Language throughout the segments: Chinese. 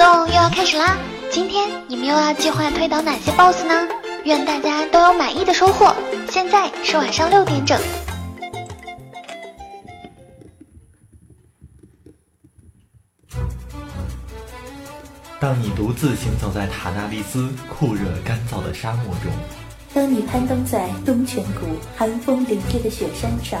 动又要开始啦！今天你们又要计划推倒哪些 BOSS 呢？愿大家都有满意的收获。现在是晚上六点整。当你独自行走在塔纳利斯酷热干燥的沙漠中，当你攀登在东泉谷寒风凛冽的雪山上，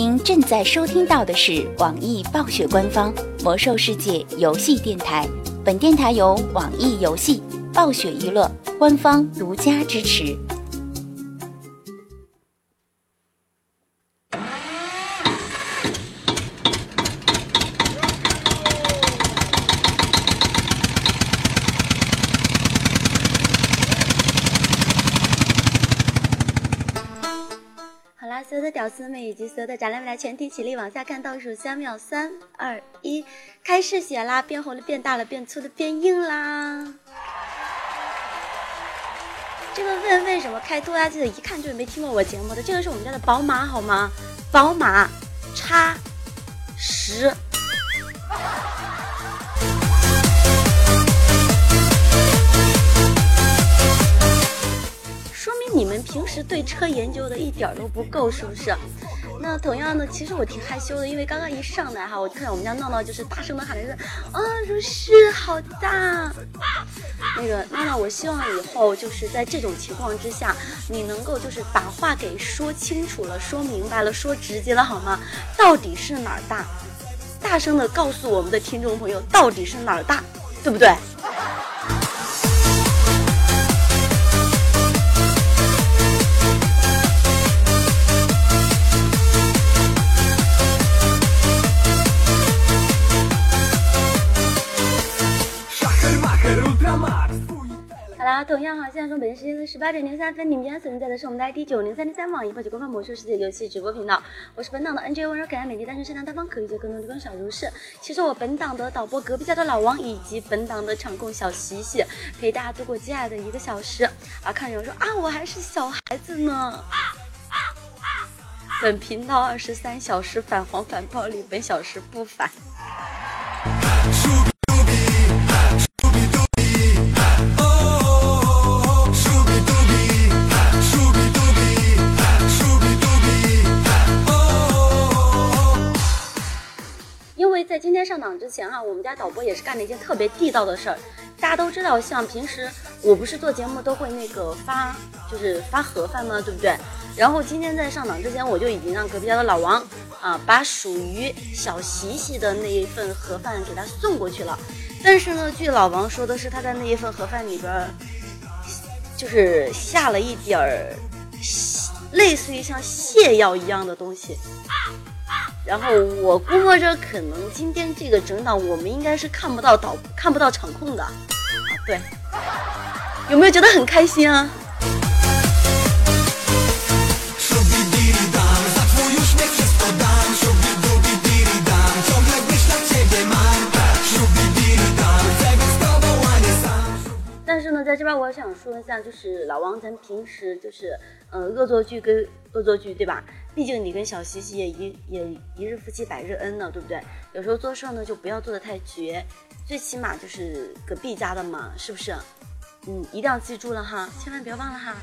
您正在收听到的是网易暴雪官方《魔兽世界》游戏电台，本电台由网易游戏、暴雪娱乐官方独家支持。所有的屌丝们以及所有的宅男们来全体起立，往下看，倒数三秒，三二一，开始写啦！变红了，变大了，变粗的，变硬啦！这个问为什么开拖拉机的，一看就是没听过我节目的。这个是我们家的宝马，好吗？宝马叉十。平时对车研究的一点都不够，是不是？那同样的，其实我挺害羞的，因为刚刚一上来哈，我看到我们家闹闹就是大声的喊了一声：“啊，如是好大。”那个闹闹，我希望以后就是在这种情况之下，你能够就是把话给说清楚了、说明白了、说直接了，好吗？到底是哪儿大？大声的告诉我们的听众朋友，到底是哪儿大，对不对？好啦，同样哈，现在说北京时间的十八点零三分，你们现在所在的是我们的 ID 九零三零三网易暴雪官方魔兽世界游戏直播频道，我是本档的 NJ 温柔可爱美丽单纯善良大方可理解更多的光小如是。其实我本档的导播隔壁家的老王以及本档的场控小西西陪大家度过接下来的一个小时啊，看有人说啊，我还是小孩子呢。本频道二十三小时反黄反暴力，本小时不反。在今天上档之前哈，我们家导播也是干了一件特别地道的事儿。大家都知道，像平时我不是做节目都会那个发，就是发盒饭吗？对不对？然后今天在上档之前，我就已经让隔壁家的老王啊，把属于小西西的那一份盒饭给他送过去了。但是呢，据老王说的是，他在那一份盒饭里边，就是下了一点儿类似于像泻药一样的东西。然后我估摸着，可能今天这个整档我们应该是看不到导看不到场控的，对，有没有觉得很开心啊？但是呢，在这边我想说一下，就是老王，咱平时就是，呃，恶作剧跟恶作剧，对吧？毕竟你跟小西西也一也一日夫妻百日恩呢，对不对？有时候做事呢就不要做的太绝，最起码就是隔壁家的嘛，是不是？嗯，一定要记住了哈，千万不要忘了哈。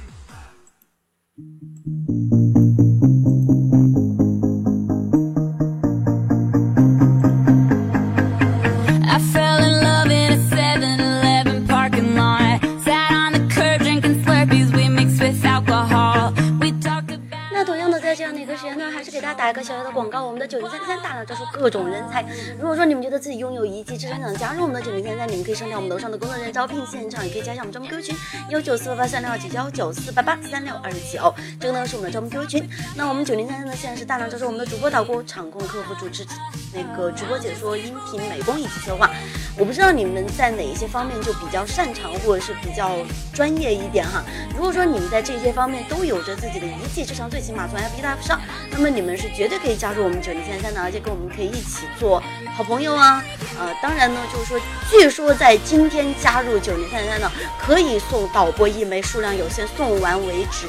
时间呢，还是给大家打一个小小的广告，我们的九零三三大量招收各种人才。如果说你们觉得自己拥有一技之长，想加入我们的九零三三，你们可以上调我们楼上的工作人员招聘现场，也可以加一下我们招募 QQ 群幺九四八八三六二九幺九四八八三六二九，这个呢是我们的招募 QQ 群。那我们九零三三呢现在是大量招收我们的主播导播、场控、客服、主持那个直播解说、音频美工以及策划。我不知道你们在哪一些方面就比较擅长，或者是比较专业一点哈。如果说你们在这些方面都有着自己的一技之长，最起码从 FB Live 上，那么你们是绝对可以加入我们九零三三的，而且跟我们可以一起做好朋友啊。呃，当然呢，就是说，据说在今天加入九零三三的，可以送导播一枚，数量有限，送完为止。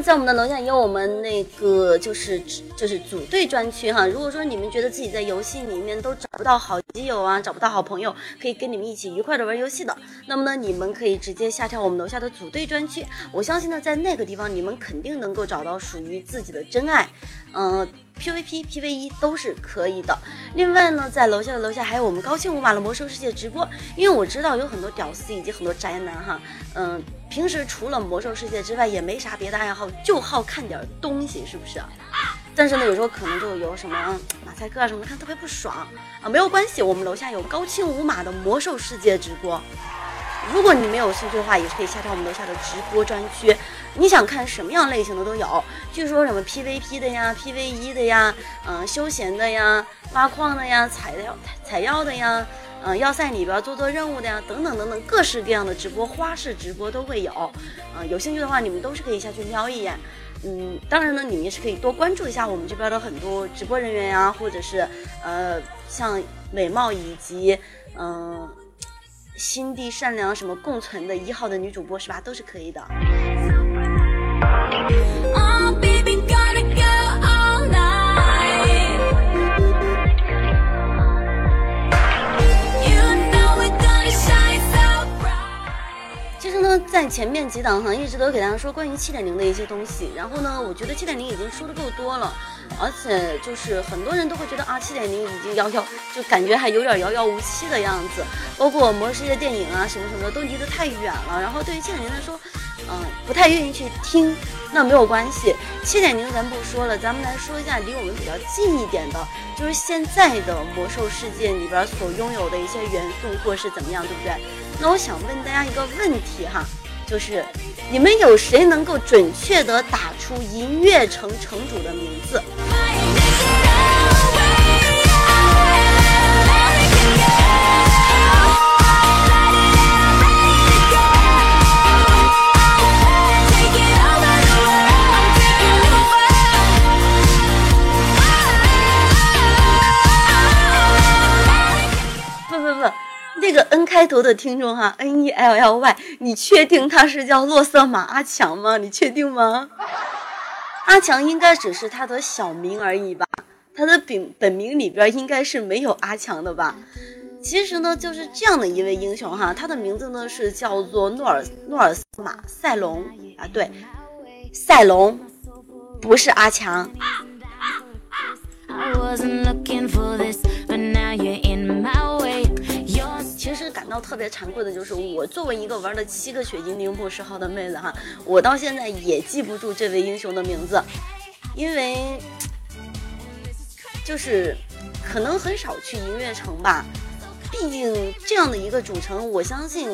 在我们的楼下也有我们那个就是就是组队专区哈。如果说你们觉得自己在游戏里面都找不到好基友啊，找不到好朋友，可以跟你们一起愉快的玩游戏的，那么呢，你们可以直接下跳我们楼下的组队专区。我相信呢，在那个地方你们肯定能够找到属于自己的真爱。嗯，PVP、PVE 都是可以的。另外呢，在楼下的楼下还有我们高清无码的魔兽世界直播，因为我知道有很多屌丝以及很多宅男哈，嗯，平时除了魔兽世界之外也没啥别的爱好，就好看点东西，是不是？但是呢，有时候可能就有什么马赛克啊什么的，看特别不爽啊。没有关系，我们楼下有高清无码的魔兽世界直播。如果你没有兴趣的话，也是可以下到我们楼下的直播专区。你想看什么样类型的都有，据说什么 PVP 的呀、PVE 的呀、嗯休闲的呀、挖矿的呀、采药采药的呀、嗯要塞里边做做任务的呀，等等等等，各式各样的直播花式直播都会有。嗯，有兴趣的话，你们都是可以下去瞄一眼。嗯，当然呢，你们也是可以多关注一下我们这边的很多直播人员呀，或者是呃像美貌以及嗯。心地善良，什么共存的一号的女主播是吧？都是可以的。其实呢，在前面几档哈，一直都给大家说关于七点零的一些东西。然后呢，我觉得七点零已经说的够多了，而且就是很多人都会觉得啊，七点零已经遥遥，就感觉还有点遥遥无期的样子。包括魔兽世界电影啊，什么什么的都离得太远了。然后对于七点零来说，嗯，不太愿意去听。那没有关系，七点零咱不说了，咱们来说一下离我们比较近一点的，就是现在的魔兽世界里边所拥有的一些元素或是怎么样，对不对？那我想问大家一个问题哈，就是你们有谁能够准确的打出银月城城主的名字？那个 N 开头的听众哈，N E L L Y，你确定他是叫洛瑟玛阿强吗？你确定吗？阿强应该只是他的小名而已吧，他的本本名里边应该是没有阿强的吧？其实呢，就是这样的一位英雄哈，他的名字呢是叫做诺尔诺尔斯马赛隆啊，对，赛隆，不是阿强。I wasn't looking 其实感到特别惭愧的就是，我作为一个玩了七个血精灵博士号的妹子哈，我到现在也记不住这位英雄的名字，因为就是可能很少去银月城吧，毕竟这样的一个主城，我相信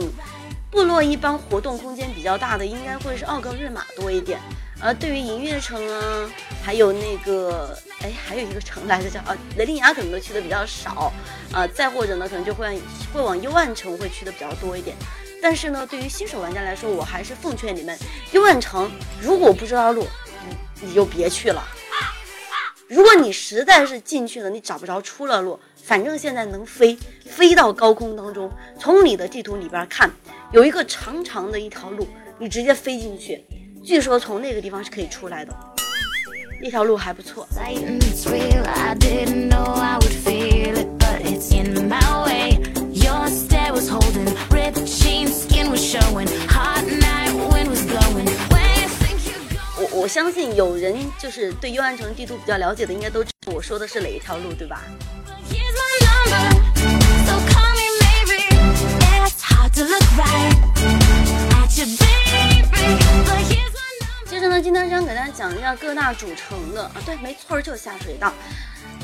部落一般活动空间比较大的，应该会是奥格瑞玛多一点。而对于银月城啊，还有那个，哎，还有一个城来着叫啊，雷利亚可能都去的比较少，啊，再或者呢，可能就会会往幽暗城会去的比较多一点。但是呢，对于新手玩家来说，我还是奉劝你们，幽暗城如果不知道路，你你就别去了。如果你实在是进去了，你找不着出了路，反正现在能飞，飞到高空当中，从你的地图里边看，有一个长长的一条路，你直接飞进去，据说从那个地方是可以出来的，那条路还不错。我我相信有人就是对幽暗城地图比较了解的，应该都知道我说的是哪一条路，对吧？接着呢，今天想给大家讲一下各大主城的啊，对，没错儿，就是下水道。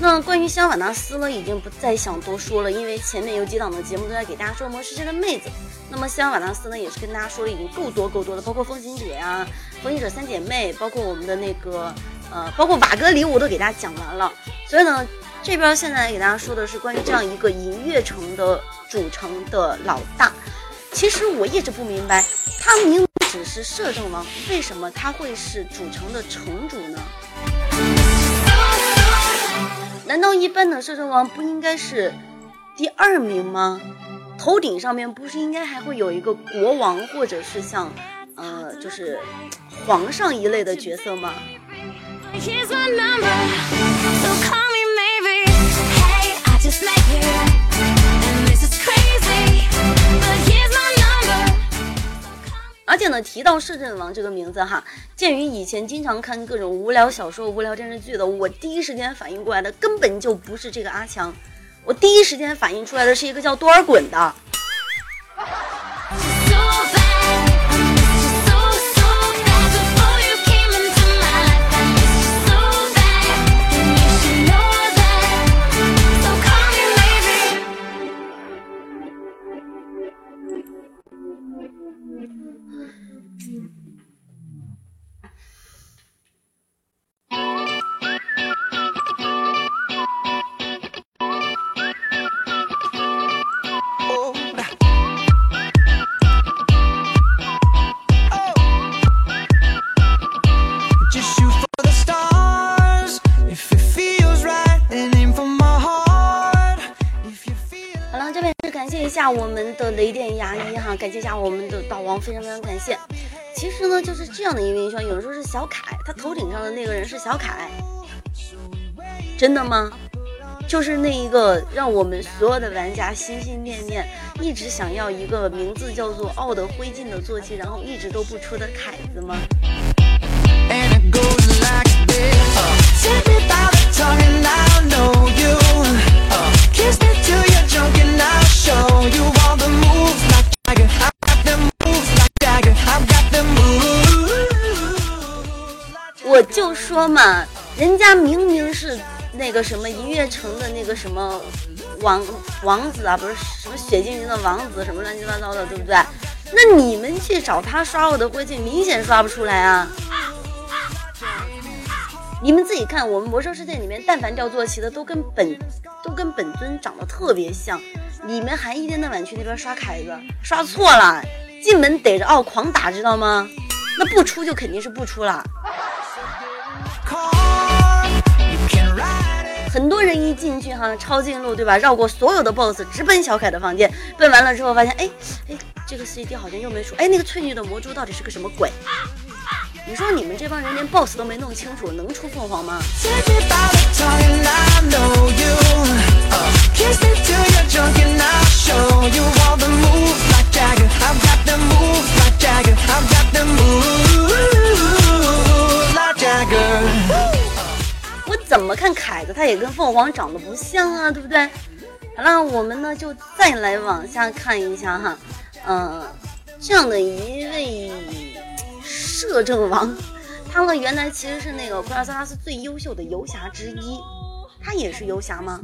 那关于西尔瓦纳斯呢，已经不再想多说了，因为前面有几档的节目都在给大家说魔世界的妹子。那么西尔瓦纳斯呢，也是跟大家说的已经够多够多的，包括风行者呀、风行者三姐妹，包括我们的那个呃，包括瓦格里，我都给大家讲完了。所以呢，这边现在给大家说的是关于这样一个银月城的主城的老大。其实我一直不明白，他明只是摄政王，为什么他会是主城的城主呢？难道一般的摄政王不应该是第二名吗？头顶上面不是应该还会有一个国王，或者是像，呃，就是皇上一类的角色吗？且呢，提到摄政王这个名字哈，鉴于以前经常看各种无聊小说、无聊电视剧的，我第一时间反应过来的根本就不是这个阿强，我第一时间反应出来的是一个叫多尔衮的。感谢一下我们的大王，非常非常感谢。其实呢，就是这样的一位英雄，有人说是小凯，他头顶上的那个人是小凯，真的吗？就是那一个让我们所有的玩家心心念念，一直想要一个名字叫做“奥德灰烬”的坐骑，然后一直都不出的凯子吗？Show you 我就说嘛，人家明明是那个什么一月城的那个什么王王子啊，不是什么雪精灵的王子，什么乱七八糟的，对不对？那你们去找他刷我的灰烬，明显刷不出来啊！你们自己看，我们魔兽世界里面，但凡掉坐骑的，都跟本都跟本尊长得特别像。你们还一天到晚去那边刷凯子，刷错了，进门逮着奥狂打，知道吗？那不出就肯定是不出了。很多人一进去哈，抄近路对吧？绕过所有的 BOSS，直奔小凯的房间。奔完了之后发现，哎哎，这个 CD 好像又没出。哎，那个翠绿的魔珠到底是个什么鬼？你说你们这帮人连 BOSS 都没弄清楚，能出凤凰吗？Jagger. 怎么看凯子，他也跟凤凰长得不像啊，对不对？好了，我们呢就再来往下看一下哈，嗯、这样的一位摄政王，他呢原来其实是那个库拉萨拉斯最优秀的游侠之一，他也是游侠吗？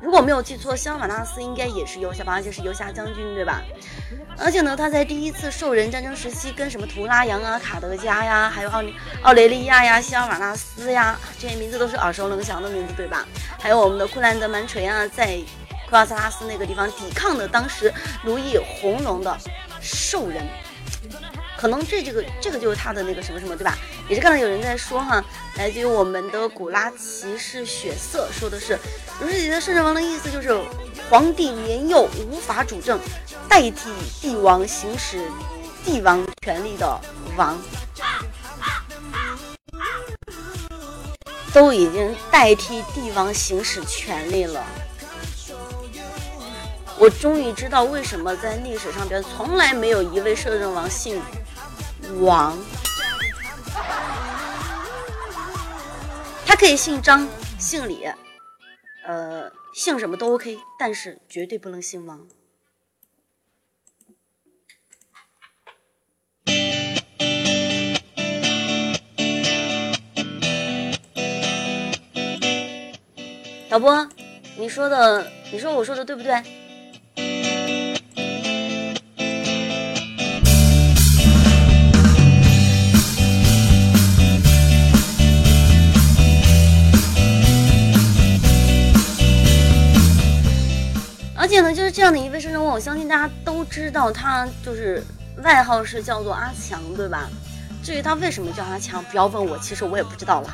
如果没有记错，肖马纳斯应该也是游侠吧，而且是游侠将军，对吧？而且呢，他在第一次兽人战争时期，跟什么图拉扬啊、卡德加呀，还有奥奥雷利亚呀、希尔瓦纳斯呀，这些名字都是耳熟能详的名字，对吧？还有我们的库兰德曼锤啊，在库拉萨拉斯那个地方抵抗的当时如意红龙的兽人。可能这这个这个就是他的那个什么什么，对吧？也是看到有人在说哈，来自于我们的古拉骑士血色说的是，如是姐的摄政王的意思就是皇帝年幼无法主政，代替帝王行使帝王权力的王，都已经代替帝王行使权力了。我终于知道为什么在历史上边从来没有一位摄政王姓王。他可以姓张、姓李，呃，姓什么都 OK，但是绝对不能姓王。导播，你说的，你说我说的对不对？这样的一位生人我相信大家都知道，他就是外号是叫做阿强，对吧？至于他为什么叫阿强，不要问我，其实我也不知道了。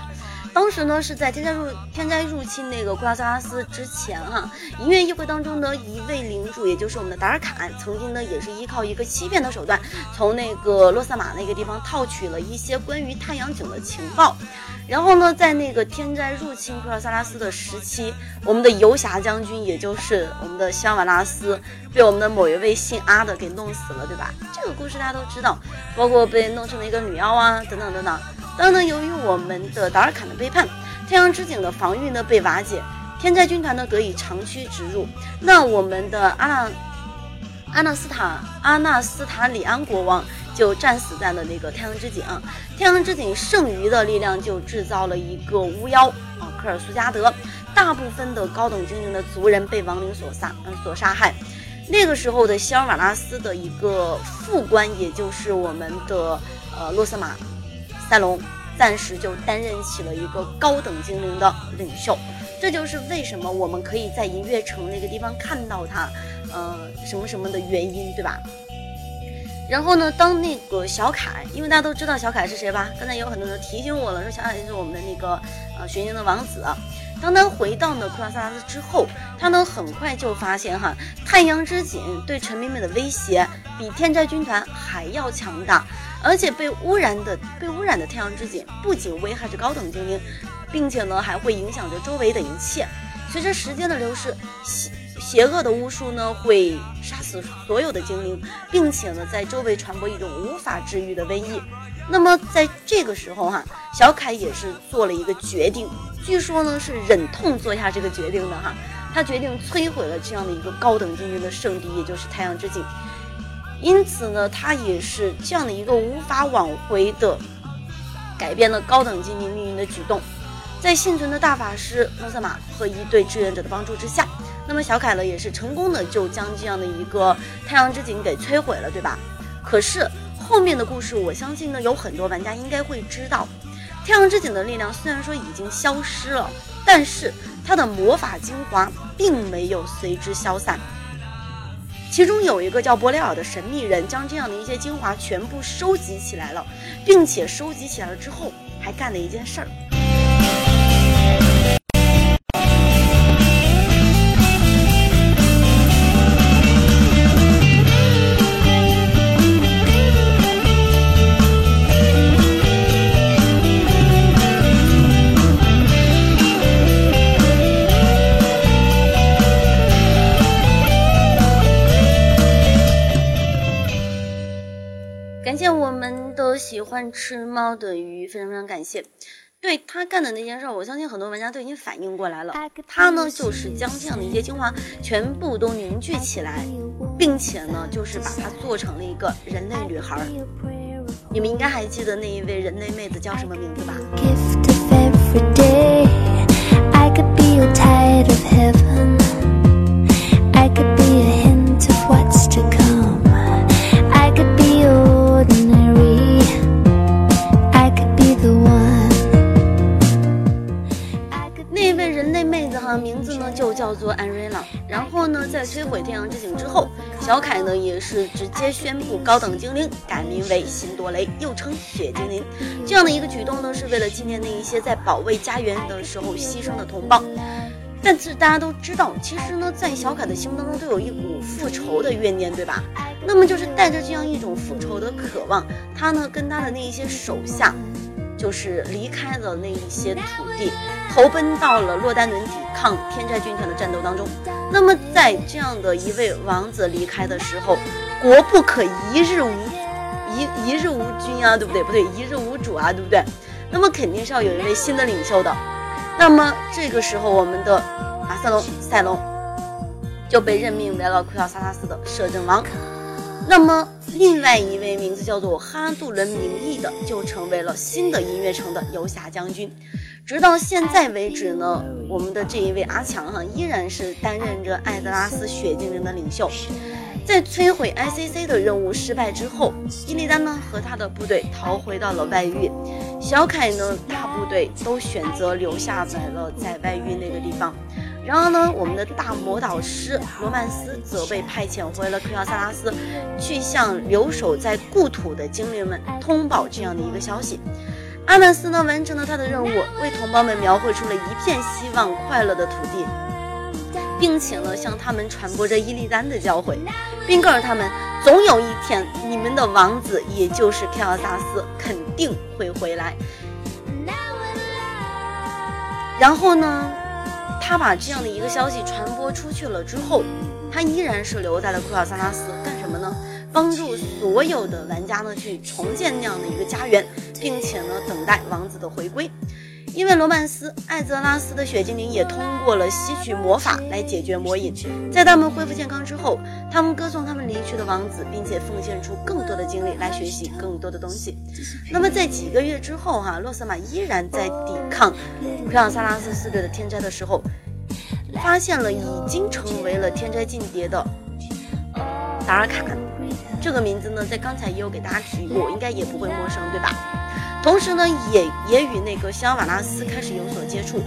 当时呢是在天灾入天灾入侵那个库拉萨拉斯之前哈、音乐议会当中的一位领主，也就是我们的达尔坎，曾经呢也是依靠一个欺骗的手段，从那个洛萨马那个地方套取了一些关于太阳井的情报。然后呢，在那个天灾入侵库拉萨拉斯的时期，我们的游侠将军，也就是我们的希尔瓦拉斯，被我们的某一位姓阿的给弄死了，对吧？这个故事大家都知道，包括被弄成了一个女妖啊，等等等等。当呢，由于我们的达尔坎的背叛，太阳之井的防御呢被瓦解，天灾军团呢得以长驱直入。那我们的阿纳阿纳斯塔阿纳斯塔里安国王就战死在了那个太阳之井。太阳之井剩余的力量就制造了一个巫妖啊，科尔苏加德。大部分的高等精灵的族人被亡灵所杀，嗯，所杀害。那个时候的希尔瓦拉斯的一个副官，也就是我们的呃洛瑟玛塞隆，暂时就担任起了一个高等精灵的领袖。这就是为什么我们可以在银月城那个地方看到他，呃，什么什么的原因，对吧？然后呢，当那个小凯，因为大家都知道小凯是谁吧？刚才有很多人提醒我了，说小凯就是我们的那个呃玄灵的王子。当他回到呢库拉萨拉斯之后，他呢很快就发现哈，太阳之井对臣民们的威胁比天灾军团还要强大，而且被污染的被污染的太阳之井不仅危害着高等精灵，并且呢还会影响着周围的一切。随着时间的流逝，邪邪恶的巫术呢会杀死所有的精灵，并且呢在周围传播一种无法治愈的瘟疫。那么在这个时候哈、小凯也是做了一个决定，据说呢是忍痛做下这个决定的哈。他决定摧毁了这样的一个高等精灵的圣地，也就是太阳之井。因此呢，他也是这样的一个无法挽回的改变了高等精灵命运的举动。在幸存的大法师诺瑟玛和一队志愿者的帮助之下，那么小凯呢也是成功的就将这样的一个太阳之井给摧毁了，对吧？可是后面的故事，我相信呢有很多玩家应该会知道，太阳之井的力量虽然说已经消失了，但是它的魔法精华并没有随之消散。其中有一个叫波雷尔的神秘人，将这样的一些精华全部收集起来了，并且收集起来了之后，还干了一件事儿。感谢我们都喜欢吃猫的鱼，非常非常感谢。对他干的那件事儿，我相信很多玩家都已经反应过来了。他呢，就是将这样的一些精华全部都凝聚起来，并且呢，就是把它做成了一个人类女孩儿。你们应该还记得那一位人类妹子叫什么名字吧？名字呢就叫做安瑞拉。然后呢，在摧毁太阳之井之后，小凯呢也是直接宣布高等精灵改名为辛多雷，又称雪精灵。这样的一个举动呢，是为了纪念那一些在保卫家园的时候牺牲的同胞。但是大家都知道，其实呢，在小凯的心目当中都有一股复仇的怨念，对吧？那么就是带着这样一种复仇的渴望，他呢跟他的那一些手下，就是离开了那一些土地，投奔到了洛丹伦抵抗天灾军团的战斗当中。那么在这样的一位王子离开的时候，国不可一日无一一日无君啊，对不对？不对，一日无主啊，对不对？那么肯定是要有一位新的领袖的。那么这个时候，我们的马瑟隆塞隆就被任命为了奎奥萨拉斯的摄政王。那么另外一位名字叫做哈杜伦明义的，就成为了新的音乐城的游侠将军。直到现在为止呢，我们的这一位阿强哈依然是担任着艾德拉斯血精灵的领袖。在摧毁 ICC 的任务失败之后，伊利丹呢和他的部队逃回到了外域，小凯呢大部队都选择留下来了在外域那个地方。然而呢，我们的大魔导师罗曼斯则被派遣回了奎奥萨拉斯，去向留守在故土的精灵们通报这样的一个消息。阿曼斯呢完成了他的任务，为同胞们描绘出了一片希望、快乐的土地，并且呢向他们传播着伊利丹的教诲，并告诉他们，总有一天你们的王子，也就是克奥萨斯，肯定会回来。然后呢，他把这样的一个消息传播出去了之后，他依然是留在了库尔萨拉斯干什么呢？帮助所有的玩家呢去重建那样的一个家园，并且呢等待王子的回归。因为罗曼斯、艾泽拉斯的血精灵也通过了吸取魔法来解决魔瘾，在他们恢复健康之后，他们歌颂他们离去的王子，并且奉献出更多的精力来学习更多的东西。那么在几个月之后，哈，洛瑟玛依然在抵抗普朗萨拉斯四队的天灾的时候，发现了已经成为了天灾劲敌的达尔卡。这个名字呢，在刚才也有给大家提过，应该也不会陌生，对吧？同时呢，也也与那个香瓦拉斯开始有所接触。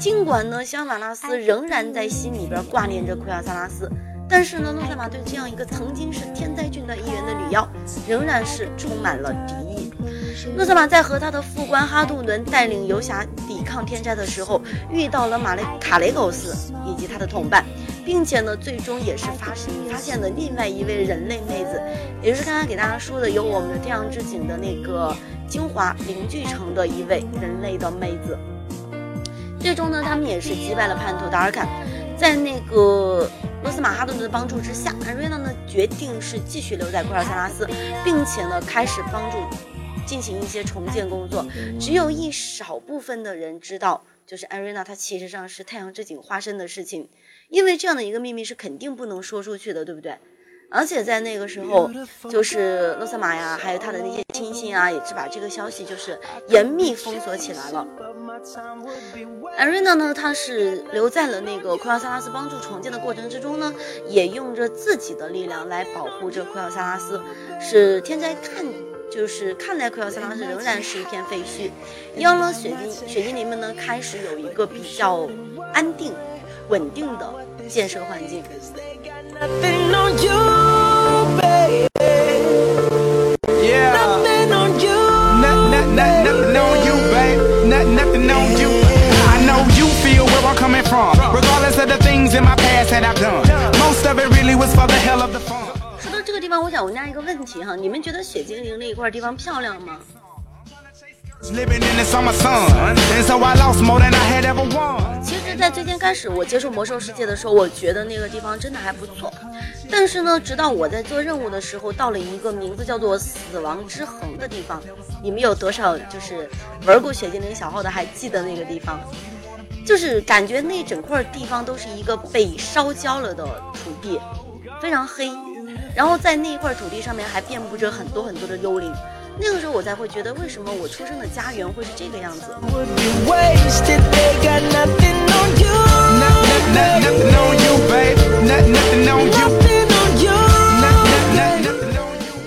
尽管呢，香瓦拉斯仍然在心里边挂念着奎尔萨拉斯，但是呢，诺塞玛对这样一个曾经是天灾军团一员的女妖，仍然是充满了敌意。诺塞玛在和他的副官哈杜伦带领游侠抵抗天灾的时候，遇到了马雷卡雷狗斯以及他的同伴，并且呢，最终也是发现发现了另外一位人类妹子，也就是刚刚给大家说的有我们的天阳之井的那个精华凝聚成的一位人类的妹子。最终呢，他们也是击败了叛徒达尔坎，在那个罗斯马哈顿的帮助之下，艾瑞娜呢决定是继续留在库尔萨拉斯，并且呢开始帮助进行一些重建工作。只有一少部分的人知道，就是艾瑞娜她其实上是太阳之井化身的事情，因为这样的一个秘密是肯定不能说出去的，对不对？而且在那个时候，就是洛萨玛呀，还有他的那些亲信啊，也是把这个消息就是严密封锁起来了。艾瑞娜呢，她是留在了那个奎奥萨拉斯帮助重建的过程之中呢，也用着自己的力量来保护着奎奥萨拉斯，使天灾看就是看来奎奥萨拉斯仍然是一片废墟，让了雪精雪精灵们呢开始有一个比较安定、稳定的建设环境。Nothing on you, baby. Yeah. Nothing on you. Nothing, nothing, nothing on you, babe. Nothing, nothing on you. I know you feel where I'm coming from. Regardless of the things in my past that I've done. Most of it really was for the hell of the fun. 说到这个地方，我想问大家一个问题哈，你们觉得雪精灵那一块地方漂亮吗？其实，在最先开始我接触魔兽世界的时候，我觉得那个地方真的还不错。但是呢，直到我在做任务的时候，到了一个名字叫做“死亡之痕”的地方，你们有多少就是玩过雪精灵小号的还记得那个地方？就是感觉那整块地方都是一个被烧焦了的土地，非常黑。然后在那一块土地上面还遍布着很多很多的幽灵。那个时候我才会觉得，为什么我出生的家园会是这个样子。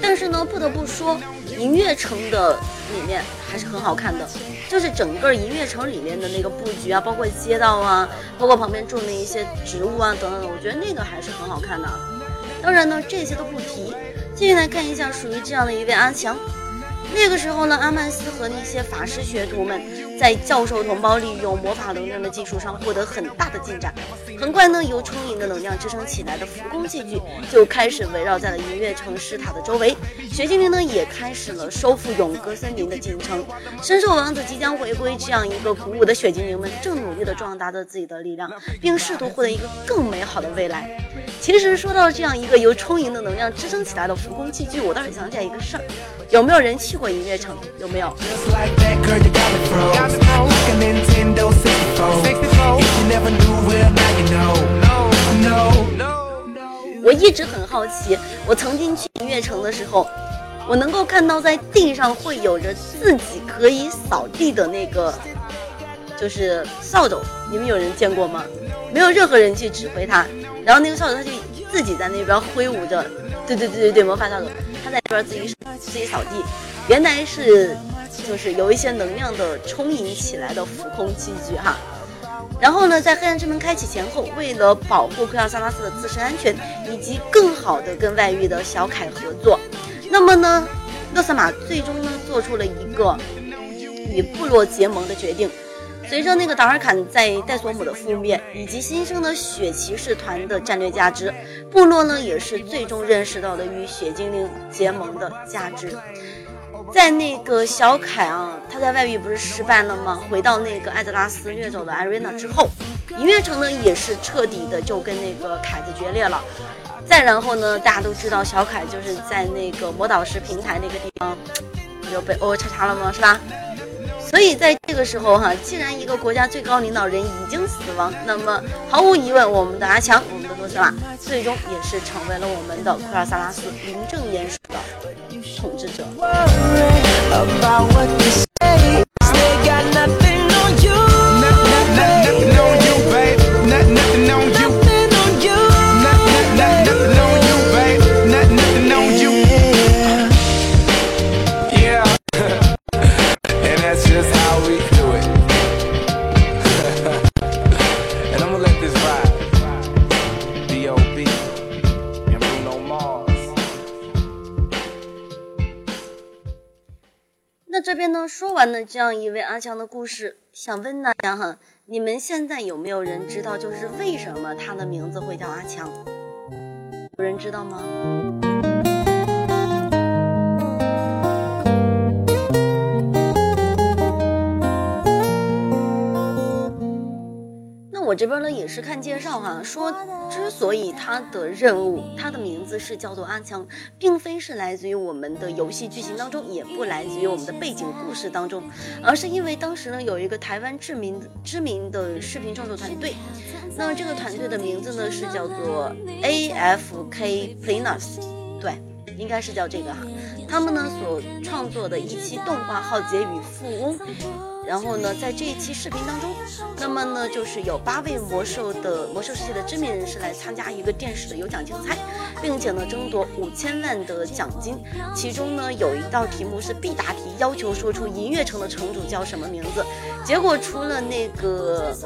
但是呢，不得不说，银月城的里面还是很好看的，就是整个银月城里面的那个布局啊，包括街道啊，包括旁边种的一些植物啊等等，我觉得那个还是很好看的。当然呢，这些都不提，接下来看一下属于这样的一位阿强。那个时候呢，阿曼斯和那些法师学徒们在教授同胞利用魔法能量的技术上获得很大的进展。很快呢，由充盈的能量支撑起来的浮宫器具就开始围绕在了银月城石塔的周围。雪精灵呢，也开始了收复永歌森林的进程。深受王子即将回归这样一个鼓舞的雪精灵们，正努力地壮大着自己的力量，并试图获得一个更美好的未来。其实说到这样一个由充盈的能量支撑起来的浮空器具，我倒是想起来一个事儿，有没有人去过音乐城？有没有？我一直很好奇，我曾经去音乐城的时候，我能够看到在地上会有着自己可以扫地的那个，就是扫帚，你们有人见过吗？没有任何人去指挥它，然后那个扫帚它就自己在那边挥舞着，对对对对对，魔法扫帚，它在那边自己自己扫地，原来是就是有一些能量的充盈起来的浮空器具哈。然后呢，在黑暗之门开启前后，为了保护克尔萨拉斯的自身安全，以及更好的跟外域的小凯合作，那么呢，勒瑟玛最终呢做出了一个与部落结盟的决定。随着那个达尔坎在戴索姆的覆灭，以及新生的雪骑士团的战略价值，部落呢也是最终认识到了与雪精灵结盟的价值。在那个小凯啊，他在外域不是失败了吗？回到那个艾泽拉斯掠走了艾瑞娜之后，银月城呢也是彻底的就跟那个凯子决裂了。再然后呢，大家都知道小凯就是在那个魔导师平台那个地方，不就被欧叉叉了吗？是吧？所以在这个时候哈，既然一个国家最高领导人已经死亡，那么毫无疑问，我们的阿强，我们的洛斯玛，最终也是成为了我们的库尔萨拉斯名正言顺的统治者。边呢，说完了这样一位阿强的故事，想问大家哈，你们现在有没有人知道，就是为什么他的名字会叫阿强？有人知道吗？我这边呢也是看介绍哈，说之所以他的任务，他的名字是叫做阿强，并非是来自于我们的游戏剧情当中，也不来自于我们的背景故事当中，而是因为当时呢有一个台湾知名知名的视频创作团队，那这个团队的名字呢是叫做 AFK Players，对。应该是叫这个哈，他们呢所创作的一期动画《浩劫与富翁》，然后呢，在这一期视频当中，那么呢，就是有八位魔兽的魔兽世界的知名人士来参加一个电视的有奖竞猜，并且呢争夺五千万的奖金。其中呢有一道题目是必答题，要求说出银月城的城主叫什么名字。结果除了那个，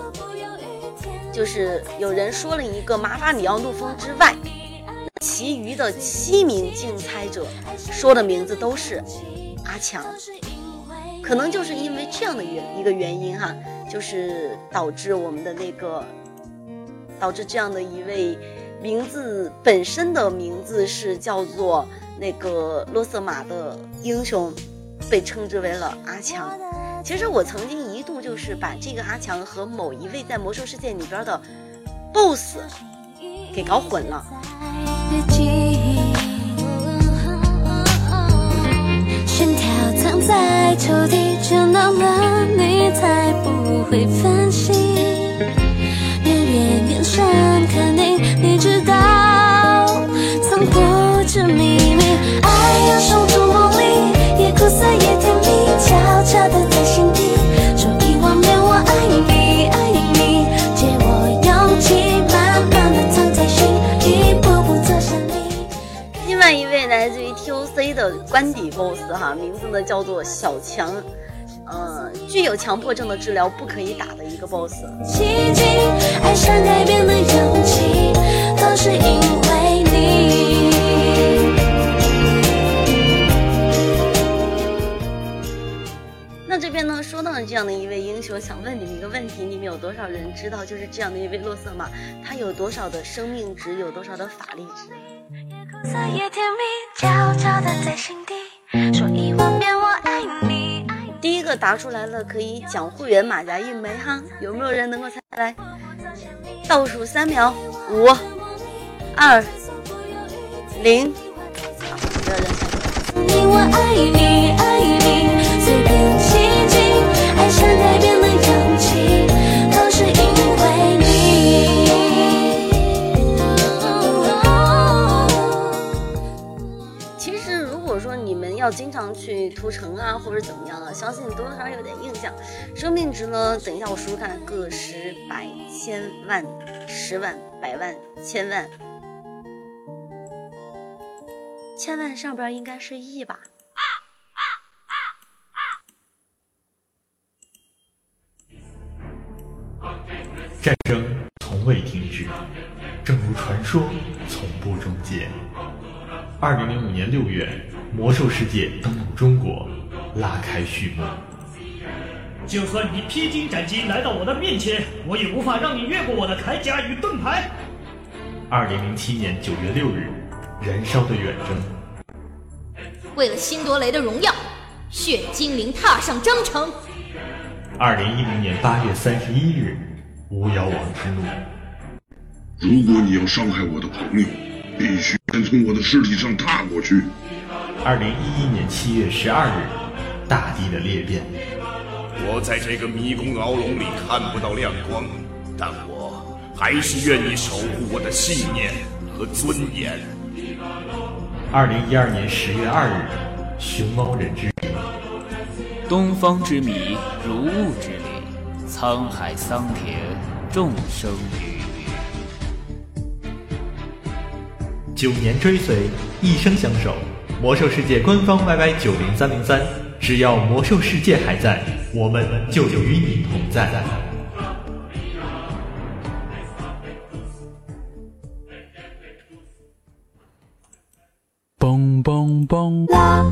就是有人说了一个马法里奥怒风之外，其余的七名竞猜者说的名字都是阿强。可能就是因为这样的原一个原因哈，就是导致我们的那个，导致这样的一位名字本身的名字是叫做那个洛瑟玛的英雄，被称之为了阿强。其实我曾经一度就是把这个阿强和某一位在魔兽世界里边的 BOSS 给搞混了。在抽屉，就那么你才不会分心。的官邸 BOSS 哈，名字呢叫做小强，呃，具有强迫症的治疗不可以打的一个 BOSS。奇迹，爱上改变的勇气，都是因为你。那这边呢，说到了这样的一位英雄，想问你们一个问题：你们有多少人知道，就是这样的一位洛瑟玛，他有多少的生命值，有多少的法力值？苦涩也甜蜜，悄悄的在心底说一万遍我爱你。爱你第一个答出来了，可以奖会员马甲一枚哈，有没有人能够猜来？倒数三秒，五、二零，好，没有人猜。你我要经常去屠城啊，或者怎么样啊，相信多多少少有点印象。生命值呢？等一下我数数看，个十百千万十万百万千万，千万上边应该是亿吧？战争从未停止，正如传说从不终结。二零零五年六月，魔兽世界登陆中国，拉开序幕。就算你披荆斩棘来到我的面前，我也无法让你越过我的铠甲与盾牌。二零零七年九月六日，燃烧的远征。为了辛多雷的荣耀，血精灵踏上征程。二零一零年八月三十一日，巫妖王之怒。如果你要伤害我的朋友，必须先从我的尸体上踏过去。二零一一年七月十二日，大地的裂变。我在这个迷宫牢笼里看不到亮光，但我还是愿意守护我的信念和尊严。二零一二年十月二日，熊猫人之谜。东方之谜，如雾之里，沧海桑田，众生鱼鱼。九年追随，一生相守。魔兽世界官方 YY 九零三零三，只要魔兽世界还在，我们就与你同在。嘣嘣嘣！啦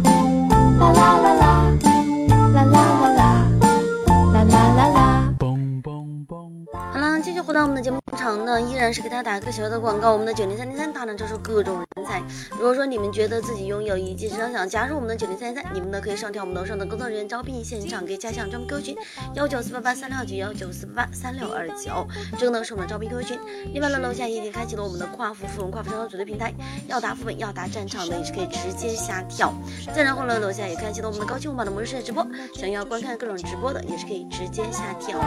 啦啦啦啦啦啦啦啦啦啦啦！好了，继续回到我们的节目场呢，依然是给大家打个小小的广告。我们的九零三零三大量招收各种如果说你们觉得自己拥有一技之长，想加入我们的九零三三，你们呢可以上跳我们楼上的工作人员招聘现场，可以加项专门 QQ 群幺九四八八三六二九幺九四八八三六二九，这个呢是我们的招聘 QQ 群。另外呢，楼下也已经开启了我们的跨服附文跨服商号组队平台，要打副本要打战场的也是可以直接下跳。再然后呢，楼下也开启了我们的高清无码的魔兽世界直播，想要观看各种直播的也是可以直接下跳。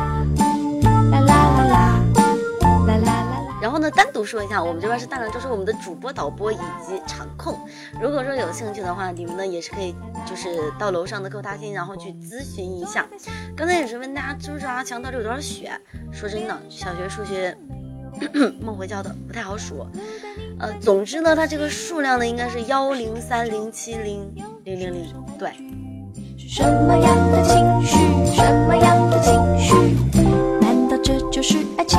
然后呢，单独说一下，我们这边是大量招收我们的主播、导播以及场控。如果说有兴趣的话，你们呢也是可以，就是到楼上的客服大厅，然后去咨询一下。刚才也是问大家，知不知道阿强到底有多少血？说真的，小学数学 梦回教的不太好数。呃，总之呢，它这个数量呢应该是幺零三零七零零零零，对。什么样的情绪？什么样的情绪？难道这就是爱情？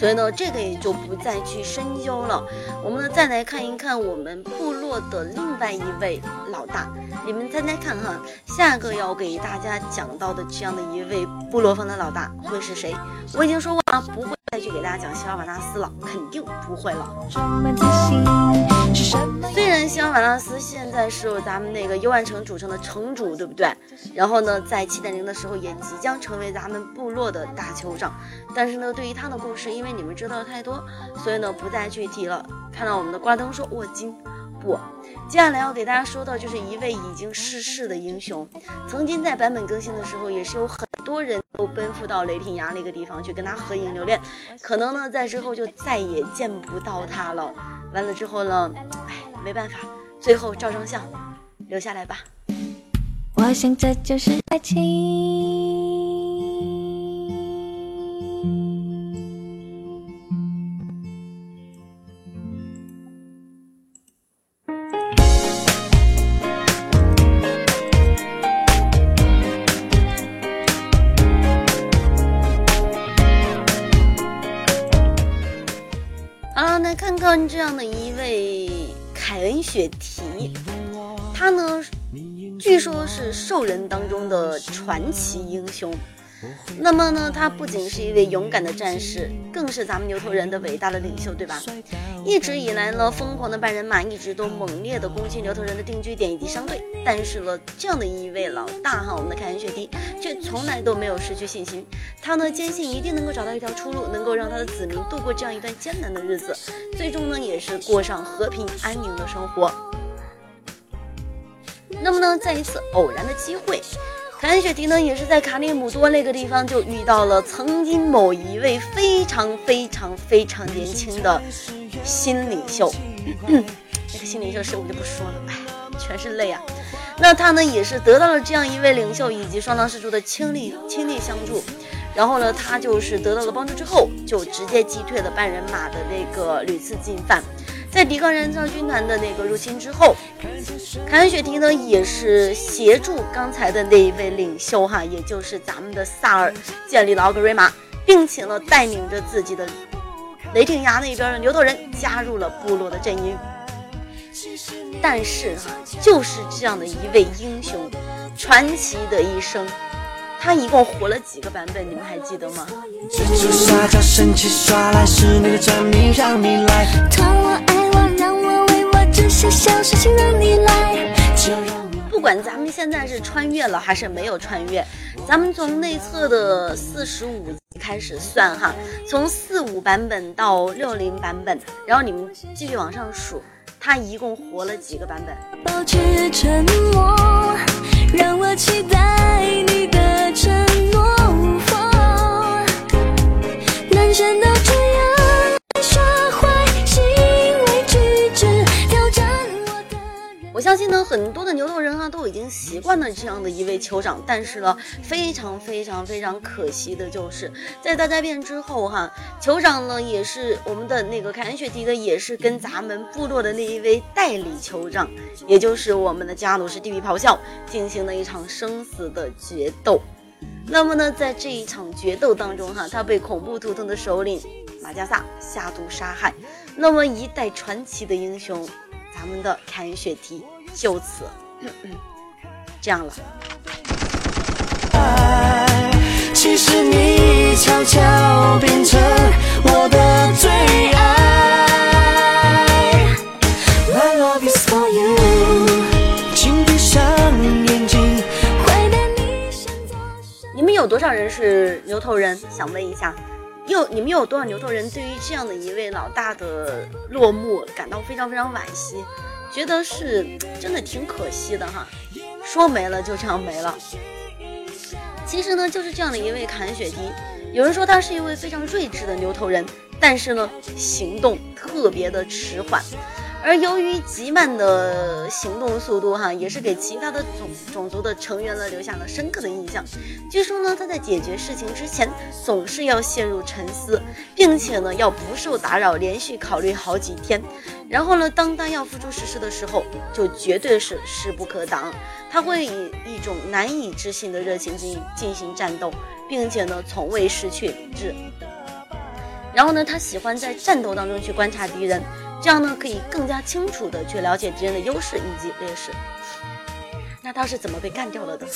所以呢，这个也就不再去深究了。我们呢，再来看一看我们部落的另外一位老大，你们猜猜看哈，下个要给大家讲到的这样的一位部落方的老大会是谁？我已经说过了，不会再去给大家讲西尔瓦纳斯了，肯定不会了。虽然西尔瓦纳斯现在是咱们那个幽暗城主城的城主，对不对？然后呢，在七点零的时候也即将成为咱们部落的大酋长，但是呢，对于他的故事，因为你们知道的太多，所以呢，不再去提了。看到我们的瓜灯说我金不，接下来要给大家说的就是一位已经逝世的英雄，曾经在版本更新的时候，也是有很多人都奔赴到雷霆崖那个地方去跟他合影留念，可能呢，在之后就再也见不到他了。完了之后呢，哎，没办法，最后照张相，留下来吧。我想这就是爱情。雪提，他呢据说是兽人当中的传奇英雄。那么呢，他不仅是一位勇敢的战士，更是咱们牛头人的伟大的领袖，对吧？一直以来呢，疯狂的半人马一直都猛烈的攻击牛头人的定居点以及商队，但是呢，这样的一位老大哈，我们的凯恩雪迪却从来都没有失去信心。他呢，坚信一定能够找到一条出路，能够让他的子民度过这样一段艰难的日子，最终呢，也是过上和平安宁的生活。那么呢，在一次偶然的机会，凯恩雪迪呢也是在卡列姆多那个地方就遇到了曾经某一位非常非常非常年轻的新领袖。那个新领袖谁我就不说了，哎，全是泪啊。那他呢也是得到了这样一位领袖以及双狼氏族的倾力倾力相助。然后呢，他就是得到了帮助之后，就直接击退了半人马的那个屡次进犯。在抵抗燃烧军团的那个入侵之后，凯恩雪迪呢也是协助刚才的那一位领袖哈，也就是咱们的萨尔建立了奥格瑞玛，并且呢带领着自己的雷霆崖那边的牛头人加入了部落的阵营。但是哈，就是这样的一位英雄，传奇的一生，他一共活了几个版本？你们还记得吗？这些小事情让你来。不管咱们现在是穿越了还是没有穿越，咱们从内测的四十五开始算哈，从四五版本到六零版本，然后你们继续往上数，他一共活了几个版本？保持沉默，让我期待你的承诺。男生都这样我相信呢，很多的牛头人啊都已经习惯了这样的一位酋长，但是呢，非常非常非常可惜的就是，在大灾变之后哈，酋长呢也是我们的那个凯恩雪迪的，也是跟咱们部落的那一位代理酋长，也就是我们的加鲁士地狱咆哮，进行了一场生死的决斗。那么呢，在这一场决斗当中哈，他被恐怖图腾的首领马加萨下毒杀害。那么一代传奇的英雄，咱们的凯恩雪提就此、嗯嗯、这样了。其实你悄悄变成我的最爱。My love is for you，请闭上眼睛。你们有多少人是牛头人？想问一下，又你们有多少牛头人对于这样的一位老大的落幕感到非常非常惋惜，觉得是真的挺可惜的哈？说没了就这样没了。其实呢，就是这样的一位凯雪迪，有人说他是一位非常睿智的牛头人，但是呢，行动特别的迟缓。而由于极慢的行动速度，哈，也是给其他的种种族的成员呢留下了深刻的印象。据说呢，他在解决事情之前总是要陷入沉思，并且呢要不受打扰，连续考虑好几天。然后呢，当他要付出实施的时候，就绝对是势不可挡。他会以一种难以置信的热情进进行战斗，并且呢从未失去理智。然后呢，他喜欢在战斗当中去观察敌人。这样呢，可以更加清楚的去了解敌人的优势以及劣势。那他是怎么被干掉了的？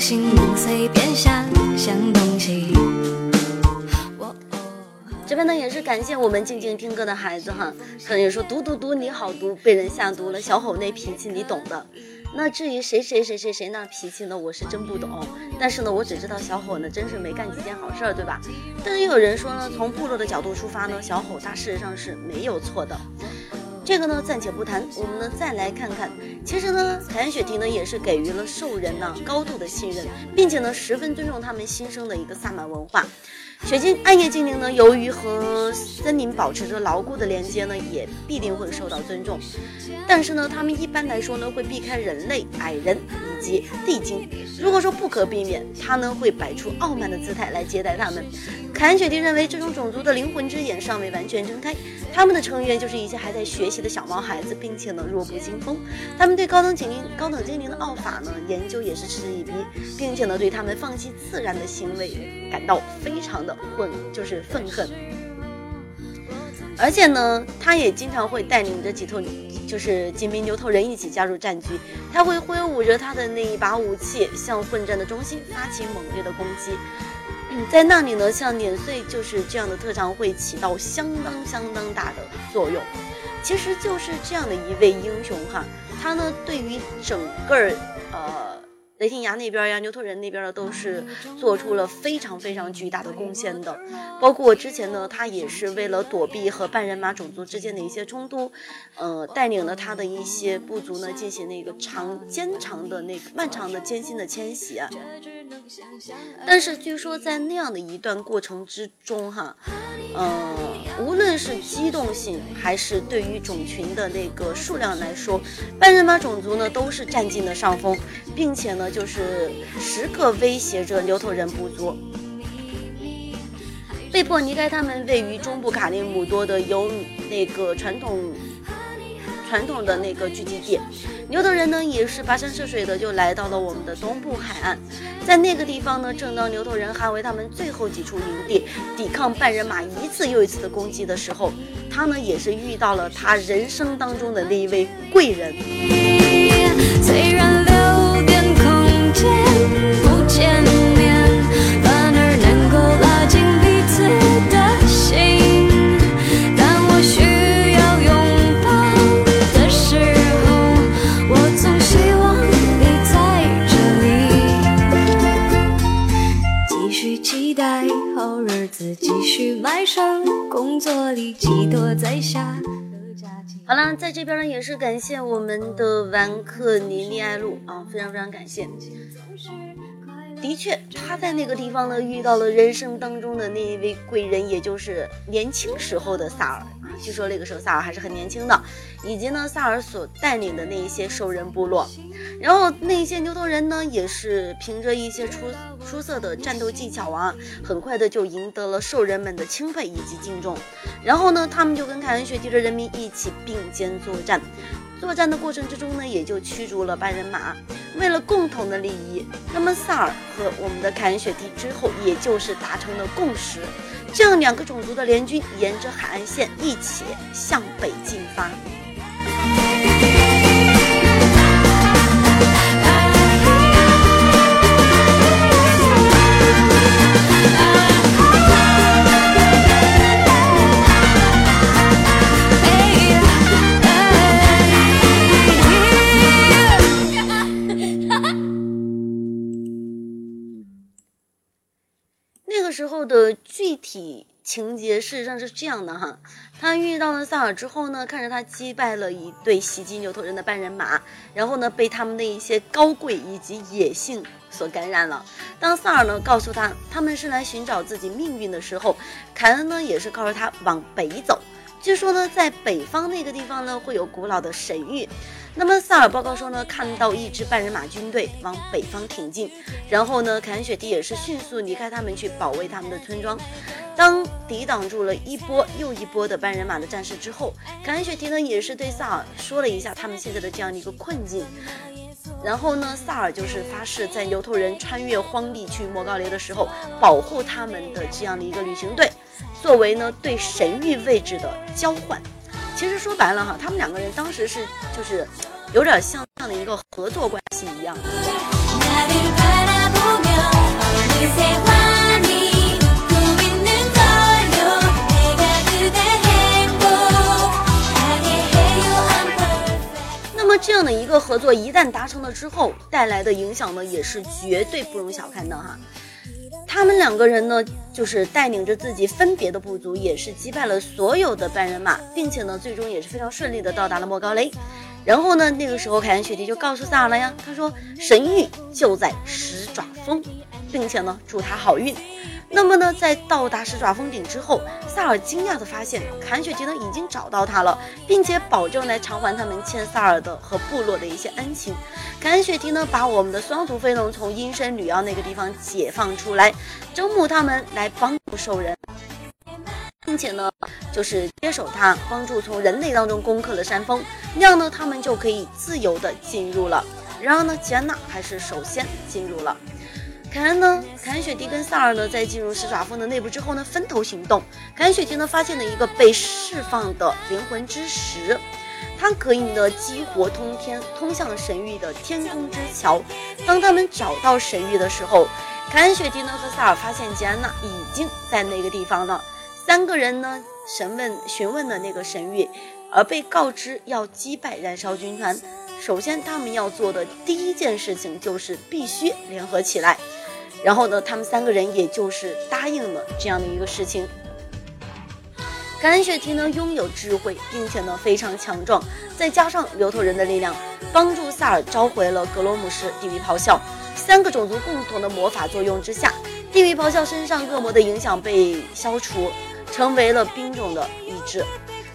心，能随便想想东西。这边呢也是感谢我们静静听歌的孩子哈，可能也说读读读你好毒，被人下毒了。小吼那脾气你懂的。那至于谁谁谁谁谁那脾气呢，我是真不懂。但是呢，我只知道小吼呢真是没干几件好事儿，对吧？但是也有人说呢，从部落的角度出发呢，小吼他事实上是没有错的。这个呢暂且不谈，我们呢再来看看，其实呢凯恩雪婷呢也是给予了兽人呢高度的信任，并且呢十分尊重他们新生的一个萨满文化。雪晶暗夜精灵呢，由于和森林保持着牢固的连接呢，也必定会受到尊重。但是呢，他们一般来说呢，会避开人类、矮人以及地精。如果说不可避免，他呢会摆出傲慢的姿态来接待他们。凯恩雪蒂认为，这种种族的灵魂之眼尚未完全睁开，他们的成员就是一些还在学习的小毛孩子，并且呢弱不禁风。他们对高等精灵、高等精灵的奥法呢研究也是嗤之以鼻，并且呢对他们放弃自然的行为感到非常的混，就是愤恨。而且呢，他也经常会带领着几头就是几名牛头人一起加入战局。他会挥舞着他的那一把武器，向混战的中心发起猛烈的攻击。嗯，在那里呢，像碾碎就是这样的特长会起到相当相当大的作用。其实就是这样的一位英雄哈，他呢对于整个呃雷霆崖那边呀、牛头人那边呢，都是做出了非常非常巨大的贡献的。包括之前呢，他也是为了躲避和半人马种族之间的一些冲突，呃，带领了他的一些部族呢进行那个长艰长的那个漫长的艰辛的迁徙。但是据说在那样的一段过程之中哈，呃，无论是机动性还是对于种群的那个数量来说，半人马种族呢都是占尽了上风，并且呢就是时刻威胁着牛头人部族。被迫离开他们位于中部卡利姆多的由那个传统传统的那个聚集地，牛头人呢也是跋山涉水的就来到了我们的东部海岸，在那个地方呢，正当牛头人捍卫他们最后几处营地，抵抗半人马一次又一次的攻击的时候，他呢也是遇到了他人生当中的那一位贵人。虽然留点空间不见续埋首工作里，寄托在下。好了，在这边呢也是感谢我们的玩客尼利爱路啊，非常非常感谢。的确，他在那个地方呢遇到了人生当中的那一位贵人，也就是年轻时候的萨尔。据说那个时候萨尔还是很年轻的，以及呢萨尔所带领的那一些兽人部落，然后那些牛头人呢也是凭着一些出出色的战斗技巧啊，很快的就赢得了兽人们的钦佩以及敬重。然后呢，他们就跟凯恩雪地的人民一起并肩作战。作战的过程之中呢，也就驱逐了半人马。为了共同的利益，那么萨尔和我们的凯恩雪地之后，也就是达成了共识，这样两个种族的联军沿着海岸线一起向北进发。时候的具体情节事实上是这样的哈，他遇到了萨尔之后呢，看着他击败了一队袭击牛头人的半人马，然后呢被他们的一些高贵以及野性所感染了。当萨尔呢告诉他他们是来寻找自己命运的时候，凯恩呢也是告诉他往北走。据说呢，在北方那个地方呢会有古老的神域。那么萨尔报告说呢，看到一支半人马军队往北方挺进，然后呢，凯恩雪地也是迅速离开他们去保卫他们的村庄。当抵挡住了一波又一波的半人马的战士之后，凯恩雪地呢也是对萨尔说了一下他们现在的这样的一个困境。然后呢，萨尔就是发誓在牛头人穿越荒地去莫高雷的时候，保护他们的这样的一个旅行队，作为呢对神域位置的交换。其实说白了哈，他们两个人当时是就是有点像这样的一个合作关系一样。那么这样的一个合作一旦达成了之后，带来的影响呢，也是绝对不容小看的哈。他们两个人呢，就是带领着自己分别的部族，也是击败了所有的半人马，并且呢，最终也是非常顺利的到达了莫高雷。然后呢，那个时候凯恩雪迪就告诉萨尔了呀，他说神域就在十爪峰，并且呢，祝他好运。那么呢，在到达十爪峰顶之后，萨尔惊讶地发现凯恩雪迪呢已经找到他了，并且保证来偿还他们欠萨尔的和部落的一些恩情。凯恩雪迪呢把我们的双足飞龙从阴森旅妖那个地方解放出来，招募他们来帮助兽人。并且呢，就是接手他，帮助从人类当中攻克了山峰，那样呢，他们就可以自由的进入了。然而呢，吉安娜还是首先进入了。凯恩呢，凯恩雪迪跟萨尔呢，在进入十爪峰的内部之后呢，分头行动。凯恩雪迪呢，发现了一个被释放的灵魂之石，它可以呢激活通天，通向神域的天空之桥。当他们找到神域的时候，凯恩雪迪呢和萨尔发现吉安娜已经在那个地方了。三个人呢审问询问了那个神域，而被告知要击败燃烧军团。首先，他们要做的第一件事情就是必须联合起来。然后呢，他们三个人也就是答应了这样的一个事情。凯恩雪提呢拥有智慧，并且呢非常强壮，再加上牛头人的力量，帮助萨尔召回了格罗姆斯地狱咆哮。三个种族共同的魔法作用之下，地狱咆哮身上恶魔的影响被消除，成为了兵种的一致。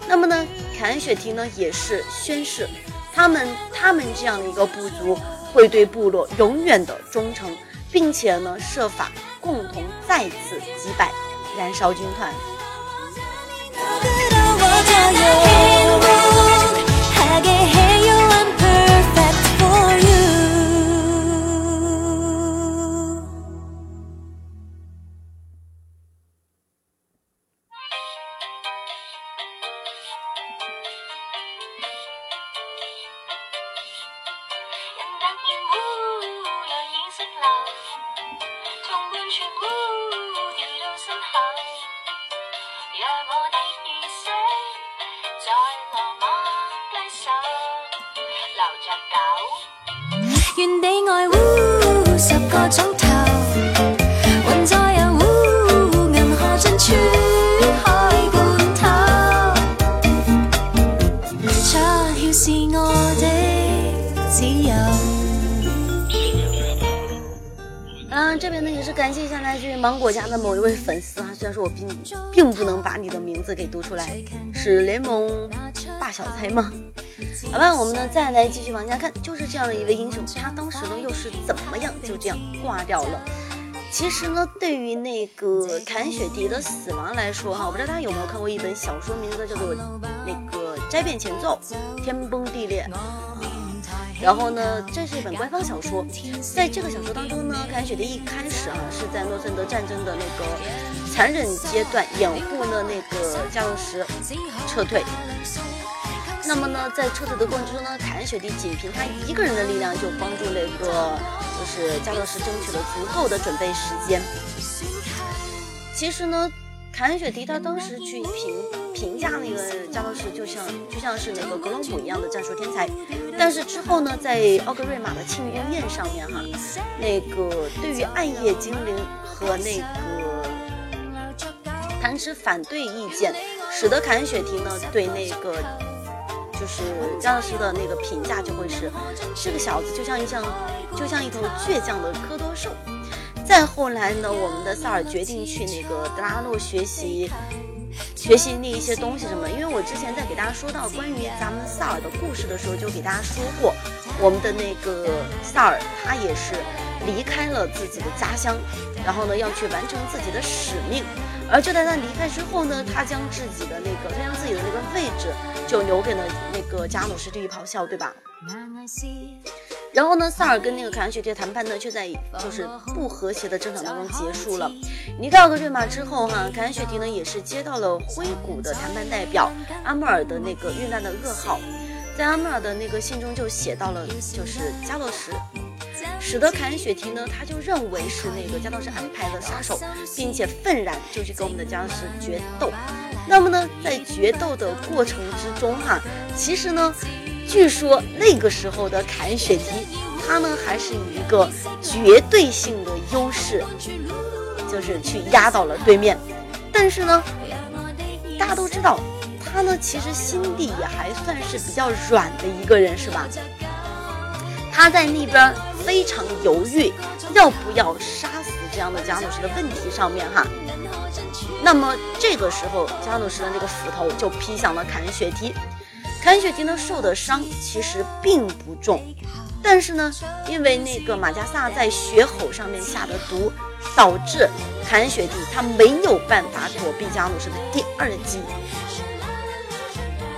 那么呢，凯恩雪提呢也是宣誓，他们他们这样的一个部族会对部落永远的忠诚，并且呢设法共同再次击败燃烧军团。十個鐘頭，雲在遊污銀河盡處開罐頭，出竅是我的自由。嗯，这边呢也是感谢一下来自于芒果家的某一位粉丝啊，虽然说我并并不能把你的名字给读出来，是联盟大小猜吗？好吧，我们呢再来继续往下看，就这样的一位英雄，他当时呢又是怎么样就这样挂掉了？其实呢，对于那个凯恩雪迪的死亡来说哈，我不知道大家有没有看过一本小说，名字叫做那个《灾变前奏》，天崩地裂。啊然后呢，这是一本官方小说，在这个小说当中呢，凯恩雪迪一开始啊是在诺森德战争的那个残忍阶段掩护呢那个加洛什撤退。那么呢，在撤退的过程中呢，凯恩雪迪仅凭他一个人的力量就帮助那个就是加洛什争取了足够的准备时间。其实呢，凯恩雪迪他当时去评评价那个加洛什，就像就像是那个格隆普一样的战术天才。但是之后呢，在奥格瑞玛的庆功宴上面哈，那个对于暗夜精灵和那个弹持反对意见，使得凯恩雪提呢对那个就是加老师的那个评价就会是，这个小子就像一像就像一头倔强的科多兽。再后来呢，我们的萨尔决定去那个德拉诺学习学习那一些东西什么，因为我之前在给大家说到关于咱们萨尔的故事的时候，就给大家说过，我们的那个萨尔他也是离开了自己的家乡，然后呢要去完成自己的使命，而就在他离开之后呢，他将自己的那个他将自己的那个位置就留给了那个加努什地狱咆哮，对吧？然后呢，萨尔跟那个凯恩雪蒂的谈判呢，却在就是不和谐的争吵当中结束了。离开奥格瑞玛之后，哈，凯恩雪蒂呢也是接到了灰谷的谈判代表阿穆尔的那个遇难的噩耗，在阿穆尔的那个信中就写到了，就是加洛什，使得凯恩雪提呢，他就认为是那个加洛什安排的杀手，并且愤然就去跟我们的加洛什决斗。那么呢，在决斗的过程之中，哈，其实呢。据说那个时候的凯恩雪提，他呢还是以一个绝对性的优势，就是去压倒了对面。但是呢，大家都知道，他呢其实心地也还算是比较软的一个人，是吧？他在那边非常犹豫，要不要杀死这样的加努什的问题上面哈。那么这个时候，加努什的那个斧头就劈向了凯恩雪提。凯恩雪提呢受的伤其实并不重，但是呢，因为那个马加萨在血口上面下的毒，导致凯恩雪提他没有办法躲避加努什的第二击。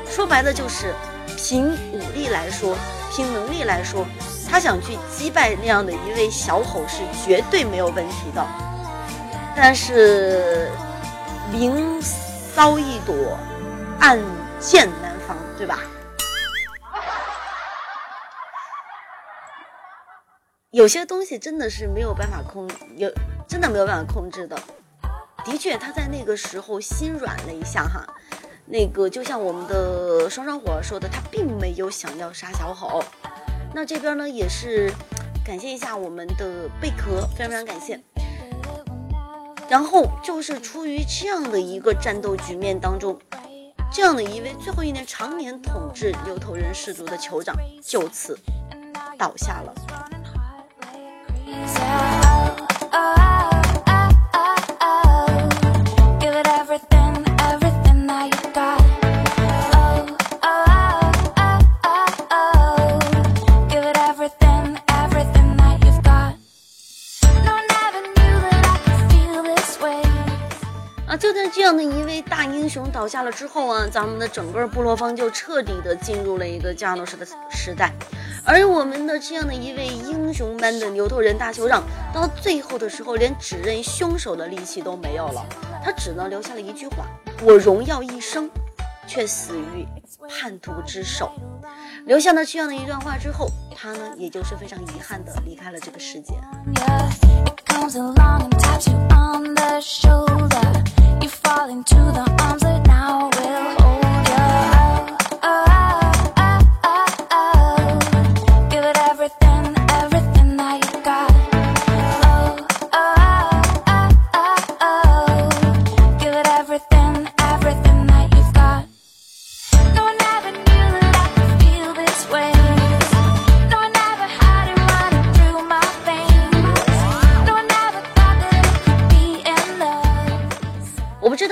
说白了就是，凭武力来说，凭能力来说，他想去击败那样的一位小吼是绝对没有问题的。但是，明骚一朵，暗箭难防，对吧？有些东西真的是没有办法控，有真的没有办法控制的。的确，他在那个时候心软了一下哈。那个就像我们的双双火说的，他并没有想要杀小吼。那这边呢，也是感谢一下我们的贝壳，非常非常感谢。然后就是出于这样的一个战斗局面当中，这样的一位最后一年常年统治牛头人氏族的酋长就此倒下了。英雄倒下了之后啊，咱们的整个部落方就彻底的进入了一个加诺什的时代，而我们的这样的一位英雄般的牛头人大酋长，到最后的时候连指认凶手的力气都没有了，他只能留下了一句话：“我荣耀一生，却死于叛徒之手。”留下了这样的一段话之后，他呢，也就是非常遗憾的离开了这个世界。You fall into the arms that now.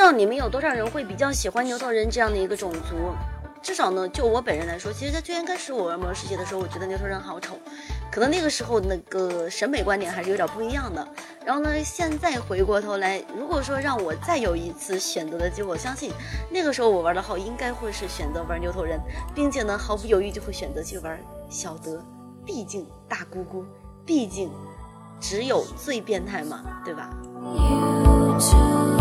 道你们有多少人会比较喜欢牛头人这样的一个种族。至少呢，就我本人来说，其实在最先开始我玩魔兽世界的时候，我觉得牛头人好丑，可能那个时候那个审美观点还是有点不一样的。然后呢，现在回过头来，如果说让我再有一次选择的机会，我相信那个时候我玩的号应该会是选择玩牛头人，并且呢，毫不犹豫就会选择去玩小德，毕竟大姑姑，毕竟只有最变态嘛，对吧？You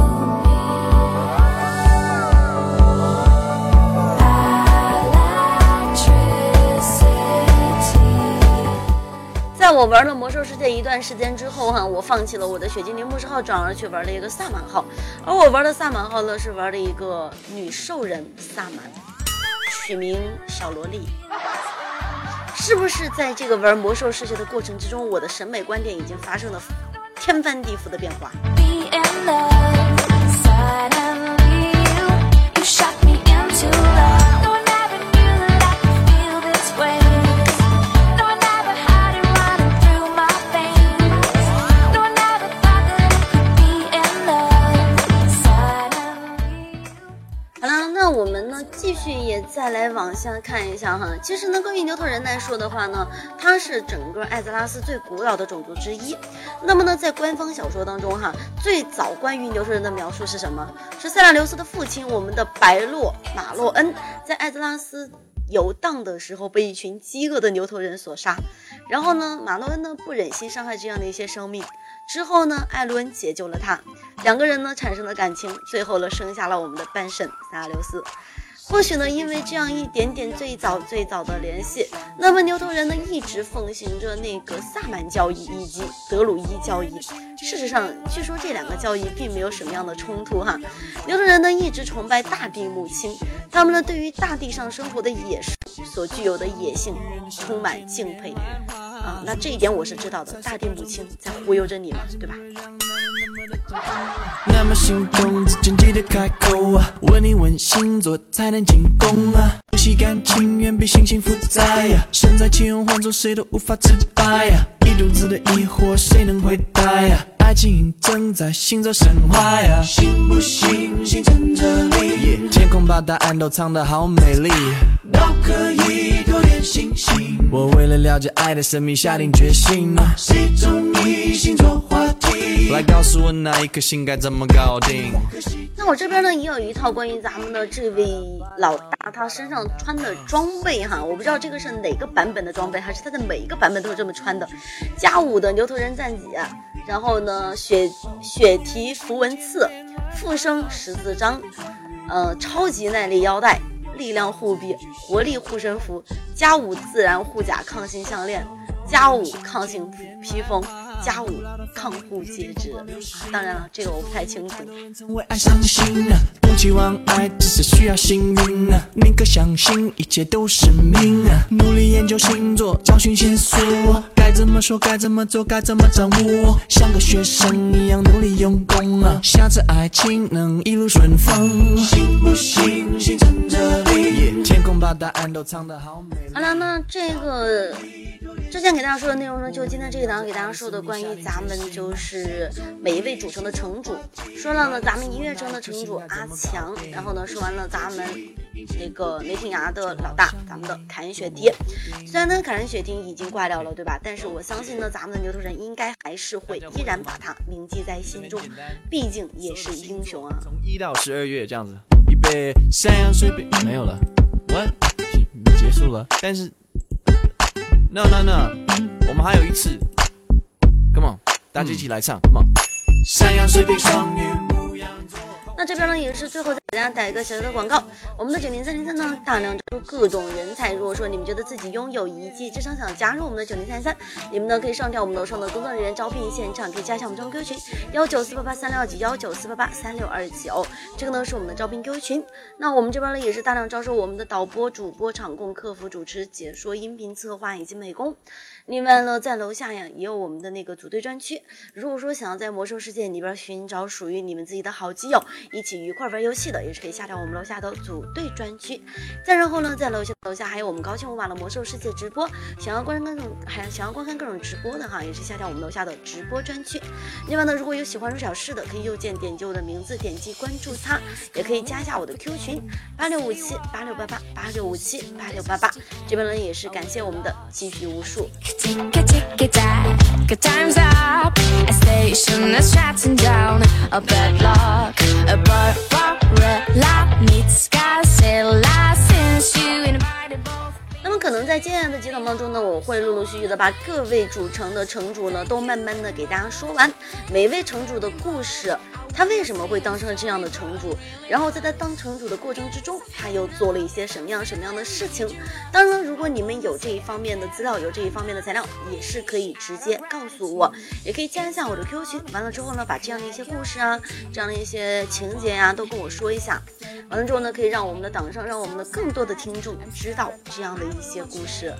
在我玩了魔兽世界一段时间之后哈，我放弃了我的血精灵牧师号，转而去玩了一个萨满号。而我玩的萨满号呢，是玩的一个女兽人萨满，取名小萝莉。是不是在这个玩魔兽世界的过程之中，我的审美观点已经发生了天翻地覆的变化？继续也再来往下看一下哈。其实呢，关于牛头人来说的话呢，它是整个艾泽拉斯最古老的种族之一。那么呢，在官方小说当中哈，最早关于牛头人的描述是什么？是塞拉留斯的父亲，我们的白洛马洛恩，在艾泽拉斯游荡的时候被一群饥饿的牛头人所杀。然后呢，马洛恩呢不忍心伤害这样的一些生命，之后呢，艾伦解救了他，两个人呢产生了感情，最后呢生下了我们的半神塞拉留斯。或许呢，因为这样一点点最早最早的联系，那么牛头人呢一直奉行着那个萨满教义以及德鲁伊教义。事实上，据说这两个教义并没有什么样的冲突哈。牛头人呢一直崇拜大地母亲，他们呢对于大地上生活的野兽所具有的野性充满敬佩啊。那这一点我是知道的，大地母亲在忽悠着你嘛，对吧？那么心动，之前记得开口啊，问你问星座才能进宫啊。呼吸感情远比星星复杂呀、身在其中换做谁都无法自拔呀、一肚子的疑惑谁能回答呀、爱情正在行走神话呀、信不信星辰这里天空把答案都藏得好美丽，都可以多点信心。我为了了解爱的神秘下定决心啊，谁中意星座话题？来告诉我哪一颗星该怎么搞定？那我这边呢也有一套关于咱们的这位老大他身上穿的装备哈，我不知道这个是哪个版本的装备，还是他的每一个版本都是这么穿的。加五的牛头人战戟，然后呢血血蹄符文刺，复生十字章，呃超级耐力腰带，力量护臂，活力护身符，加五自然护甲抗性项链，加五抗性披风，加五抗护戒指。当然了，这个我不太清楚。为爱伤心啊，不期望爱，只是需要幸运啊。宁可相信一切都是命啊，努力研究星座，找寻线索，该怎么说，该怎么做，该怎么掌握，像个学生一样努力用功啊。下次爱情能一路顺风，信不信心存着力？天空把答案都藏得好美。好了，那这个之前给大家说的内容呢，就今天这一档给大家说的关于咱们就是每一位主城的城主，说了呢咱们音乐城的城主阿强，然后呢说完了咱们那个雷霆崖的老大，咱们的凯恩雪迪。虽然呢凯恩雪迪已经挂掉了，对吧？但是我相信呢咱们的牛头人应该还是会依然把他铭记在心中，毕竟也是英雄啊。从一到十二月这样子，预备山羊水瓶没有了，what 结束了，但是 no no no，我们还有一次，come on，大家一起来唱，come on，山羊水瓶双鱼牧羊座。这边呢也是最后再给大家打一个小小的广告，我们的九零三零三呢大量招各种人才。如果说你们觉得自己拥有一技之长，想加入我们的九零三三，你们呢可以上调我们楼上的工作人员招聘现场，可以加一下我们招聘 Q 群幺九四八八三六二九幺九四八八三六二九，这个呢是我们的招聘 Q 群。那我们这边呢也是大量招收我们的导播、主播、场控、客服、主持、解说、音频策划以及美工。另外呢，在楼下呀也有我们的那个组队专区。如果说想要在魔兽世界里边寻找属于你们自己的好基友，一起愉快玩游戏的，也是可以下调我们楼下的组队专区。再然后呢，在楼下楼下还有我们高清无码的魔兽世界直播，想要观看各种还想要观看各种直播的哈，也是下调我们楼下的直播专区。另外呢，如果有喜欢入小室的，可以右键点击我的名字，点击关注他，也可以加一下我的 Q 群八六五七八六八八八六五七八六八八。这边呢也是感谢我们的积蓄无数。Tick a tick a tack, a time's up. A station that's shutting down. A bad luck, a Barbarella meets Godzilla. Since you invited both. 那么可能在接下来的几档当中呢，我会陆陆续续的把各位主城的城主呢都慢慢的给大家说完，每位城主的故事，他为什么会当上这样的城主，然后在他当城主的过程之中，他又做了一些什么样什么样的事情。当然，如果你们有这一方面的资料，有这一方面的材料，也是可以直接告诉我，也可以加一下我的 QQ 群。完了之后呢，把这样的一些故事啊，这样的一些情节呀、都跟我说一下。完了之后呢，可以让我们的党上，让我们的更多的听众知道这样的一些故事。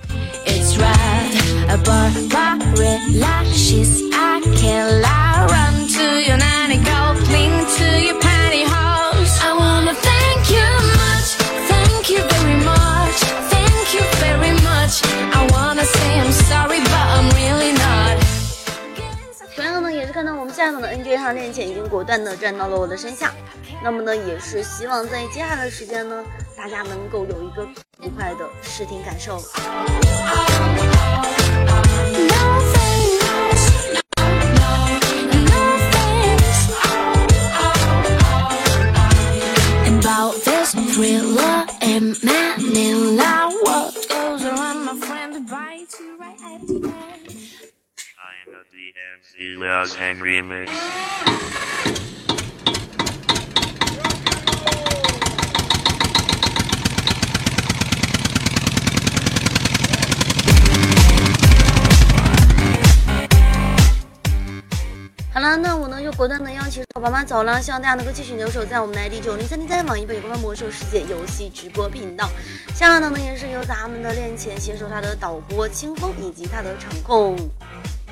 It's right, a Barbarella. She's a killer. Run to your nanny, go cling to your pantyhose. I wanna thank you 也是看到我们下一档的 NJ 上恋情已经果断的站到了我的身下。那么呢，也是希望在接下来的时间呢，大家能够有一个愉快的视听感受。You right at the end. Hello，那我呢就果断的邀请宝宝们走了，希望大家能够继续留守在我们的 ID 九零三零三网易北官方魔兽世界游戏直播频道。下半档呢也是由咱们的练钱携手他的导播清风以及他的场控，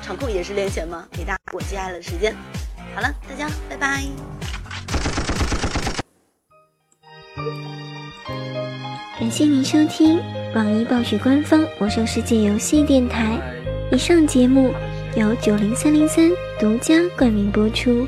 场控也是练拳吗？给大家我接下来的时间。好了，大家拜拜。感谢您收听网易暴雪官方《魔兽世界》游戏电台。以上节目由九零三零三独家冠名播出。